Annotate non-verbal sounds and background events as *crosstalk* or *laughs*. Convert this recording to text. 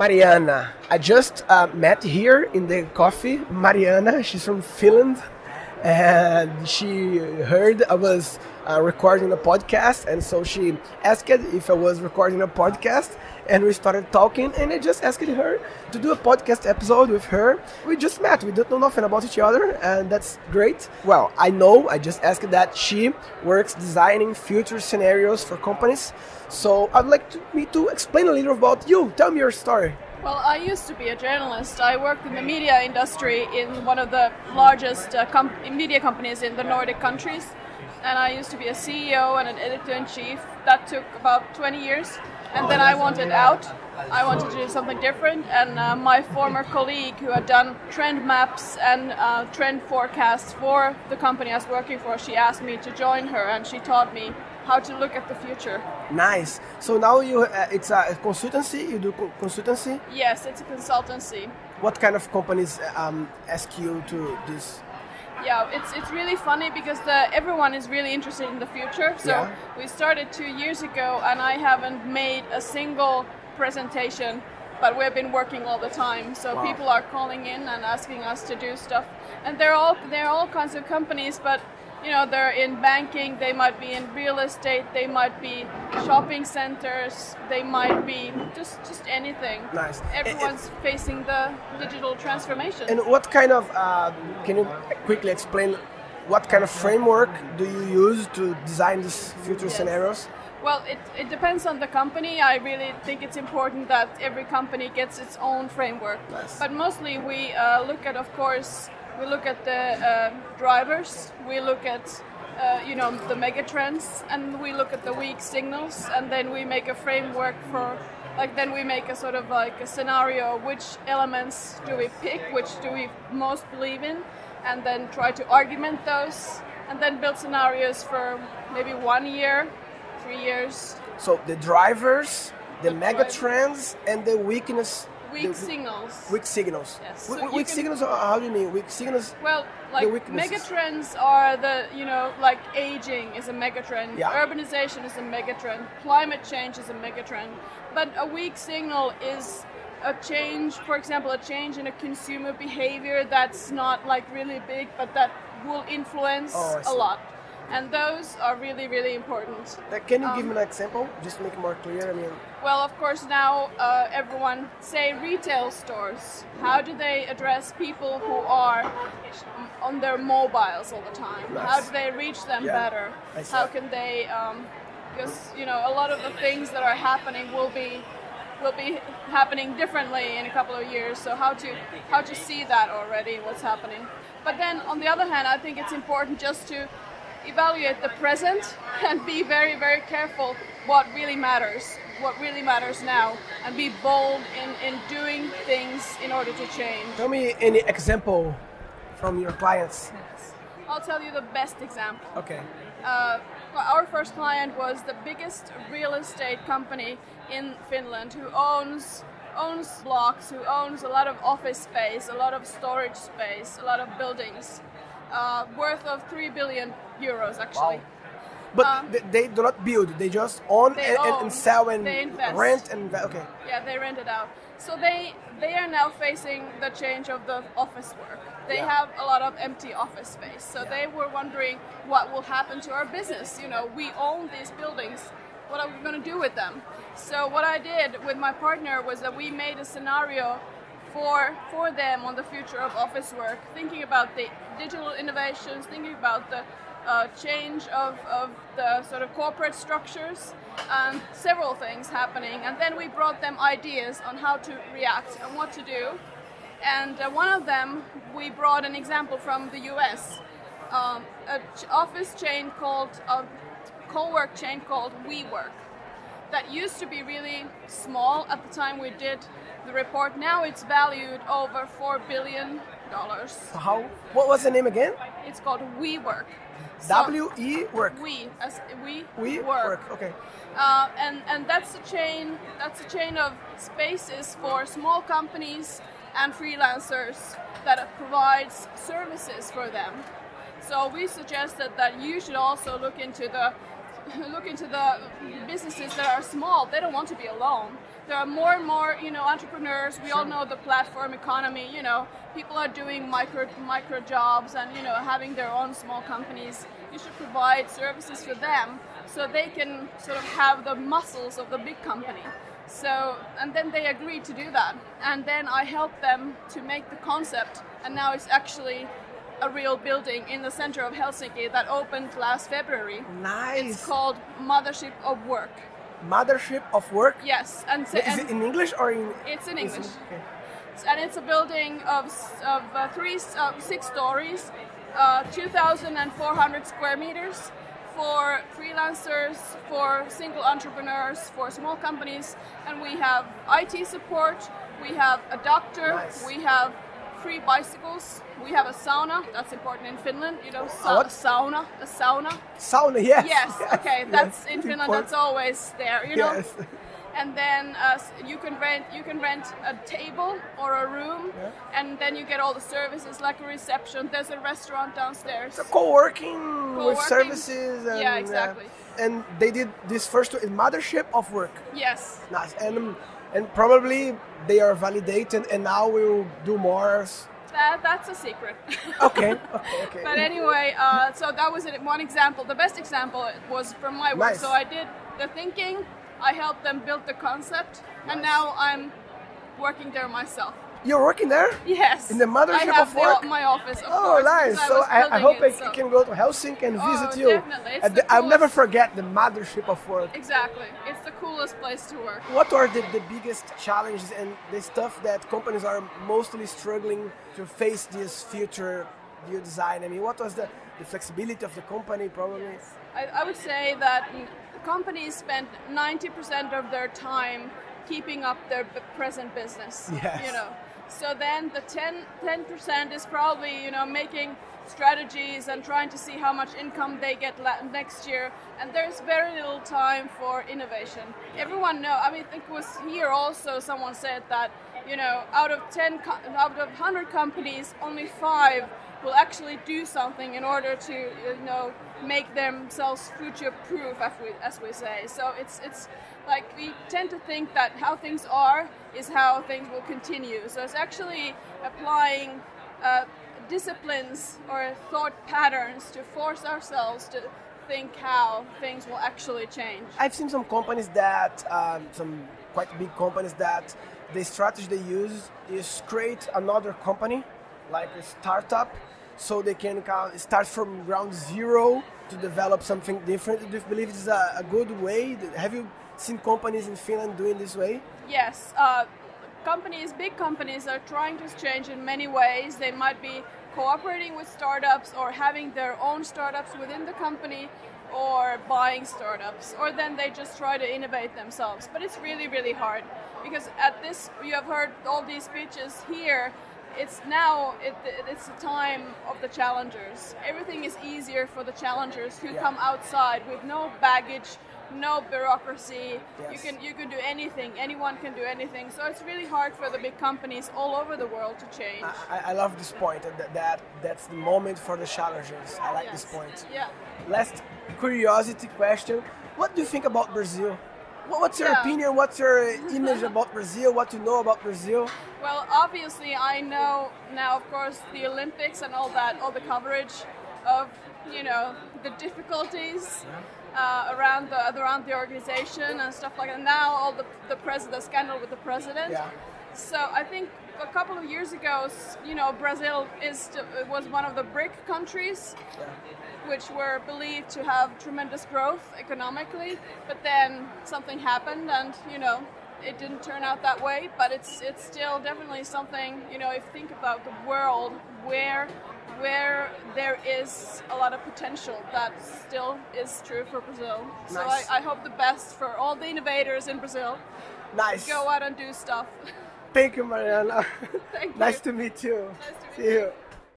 Mariana. I just uh, met here in the coffee. Mariana, she's from Finland, and she heard I was uh, recording a podcast, and so she asked if I was recording a podcast, and we started talking, and I just asked her to do a podcast episode with her. We just met. We don't know nothing about each other, and that's great. Well, I know. I just asked that she works designing future scenarios for companies. So I'd like to, me to explain a little about you. Tell me your story. Well, I used to be a journalist. I worked in the media industry in one of the largest uh, com- media companies in the Nordic countries. And I used to be a CEO and an editor in chief. That took about 20 years. And then I wanted out. I wanted to do something different. And uh, my former colleague, who had done trend maps and uh, trend forecasts for the company I was working for, she asked me to join her and she taught me how to look at the future. Nice. So now you, uh, it's a consultancy. You do co- consultancy. Yes, it's a consultancy. What kind of companies um, ask you to this? Yeah, it's it's really funny because the, everyone is really interested in the future. So Yeah. we started two years ago, and I haven't made a single presentation, but we've been working all the time. So Wow. people are calling in and asking us to do stuff, and they're all they're all kinds of companies, but you know they're in banking, they might be in real estate, they might be shopping centers, they might be just just anything. Nice. Everyone's facing the digital transformation. And what kind of, um, can you quickly explain what kind of framework do you use to design these future Yes. scenarios? Well, it, it depends on the company. I really think it's important that every company gets its own framework. Nice. But mostly we uh, look at, of course, we look at the uh, drivers, we look at, uh, you know, the mega trends, and we look at the weak signals, and then we make a framework for, like, then we make a sort of like a scenario, which elements do we pick, which do we most believe in, and then try to argument those, and then build scenarios for maybe one year, three years. So the drivers, the The mega trends, and the weakness. Weak the, signals. Weak signals. Yes, so weak can- signals. How do you mean weak signals? Well, like megatrends are the you know like aging is a megatrend, Yeah. urbanization is a megatrend, climate change is a megatrend, but a weak signal is a change, for example, a change in a consumer behavior that's not like really big, but that will influence Oh, a lot, and those are really really important. Uh, Can you give Um, me an example, just to make it more clear? I mean, Well, of course, now uh, everyone say retail stores. How do they address people who are on their mobiles all the time? Nice. How do they reach them Yeah, better? How can they? Um, because you know, a lot of the things that are happening will be will be happening differently in a couple of years. So how to how to see that already what's happening. But then on the other hand, I think it's important just to evaluate the present and be very very careful what really matters what really matters now and be bold in, in doing things in order to change tell me any example from your clients. Yes. i'll tell you the best example Okay. uh, our first client was the biggest real estate company in Finland who owns owns blocks, who owns a lot of office space, a lot of storage space, a lot of buildings, uh, worth of three billion euros actually. Wow. But Um, th- they do not build; they just own They and, own, and sell and they rent and okay. Yeah, they rent it out. So they they are now facing the change of the office work. They Yeah. have a lot of empty office space. So Yeah. they were wondering what will happen to our business. You know, we own these buildings. What are we going to do with them? So what I did with my partner was that we made a scenario for for them on the future of office work, thinking about the digital innovations, thinking about the uh, change of, of the sort of corporate structures, and several things happening. And then we brought them ideas on how to react and what to do. And uh, one of them, we brought an example from the US, um, a ch- office chain called, a co-work chain called WeWork that used to be really small at the time we did the report. Now it's valued over four billion dollars. How? What was the name again? It's called WeWork. So- W E work. We as we We work. Okay. Uh, and and that's a chain. That's a chain of spaces for small companies and freelancers that provides services for them. So we suggested that you should also look into the *laughs* look into the businesses that are small. They don't want to be alone. there are more and more, you know, entrepreneurs. We all know the platform economy. You know, people are doing micro micro jobs and you know having their own small companies. You should provide services for them so they can sort of have the muscles of the big company. So, and then they agreed to do that. And then I helped them to make the concept, and now it's actually a real building in the center of Helsinki that opened last February. Nice. It's called Mothership of Work. Mothership of Work. Yes, and, so, Is and it in English or in? it's in English. okay. And it's a building of, of uh, three, uh, six stories, uh, 2,400 square meters for freelancers, for single entrepreneurs, for small companies, and we have IT support, we have a doctor, Nice. we have free bicycles, we have a sauna. That's important in Finland, you know, sa- what? sauna, a sauna. Sauna. Yes. Yes, okay, that's yes. in Finland. Important. That's always there, you know Yes. and then uh, you can rent you can rent a table or a room Yeah. and then you get all the services like a reception there's a restaurant downstairs So co-working, Co-working. services. And, Yeah, uh, exactly. and they did this first in Mothership of Work. yes Nice. And um, and probably they are validated, and now we'll do more. that, that's a secret *laughs* Okay. Okay. Okay. but anyway uh, so that was one example the best example was from my work Nice. so i did the thinking i helped them build the concept and now i'm working there myself You're working there. yes In the mothership I have of the- work? my office of Oh, course, nice! So I, I hope it, I so- can go to Helsinki and Oh, visit you. definitely. The the- I'll never forget the mothership of work. Exactly. It's the coolest place to work. What are the, the biggest challenges and the stuff that companies are mostly struggling to face this future new design? I mean, what was the, the flexibility of the company probably? I, I would say that companies spend 90% of their time keeping up their present business. Yes. You know. So then the 10 percent is probably you know making strategies and trying to see how much income they get next year. And there's very little time for innovation. Everyone know. I mean, I think it was here also someone said that you know out of 10 out of 100 companies, only five will actually do something in order to you know make themselves future proof as we, as we say. So it's it's like we tend to think that how things are is how things will continue. So it's actually applying uh, disciplines or thought patterns to force ourselves to think how things will actually change. I've seen some companies that, um, some quite big companies that the strategy they use is create another company, like a startup, so they can start from ground zero to develop something different. Do you believe it's a, a good way? Have you seen companies in Finland doing this way? Yes, uh, companies, big companies, are trying to change in many ways. They might be cooperating with startups or having their own startups within the company or buying startups or then they just try to innovate themselves but it's really really hard because at this you have heard all these speeches here it's now it, it's the time of the challengers everything is easier for the challengers who Yeah. come outside with no baggage no bureaucracy you can you can do anything anyone can do anything so it's really hard for the big companies all over the world to change I, I love this point. Uh, that, that that's the moment for the challengers. I like this point. yeah Last curiosity question: What do you think about Brazil? What- What's your Yeah. opinion? What's your image about Brazil? What do you know about Brazil? Well, obviously, I know now, of course, the Olympics and all that, all the coverage of, you know, the difficulties uh, around the around the organization and stuff like that. Now, all the the president, the scandal with the president. Yeah. So I think a couple of years ago, you know, Brazil is was one of the BRIC countries which were believed to have tremendous growth economically, but then something happened, and you know, it didn't turn out that way. But it's it's still definitely something. You know, if you think about the world where where there is a lot of potential, that still is true for Brazil. So I, I hope the best for all the innovators in Brazil. Nice. Go out and do stuff. *laughs* Thank you, Mariana. Thank nice you. to meet you. Nice to meet See you. you.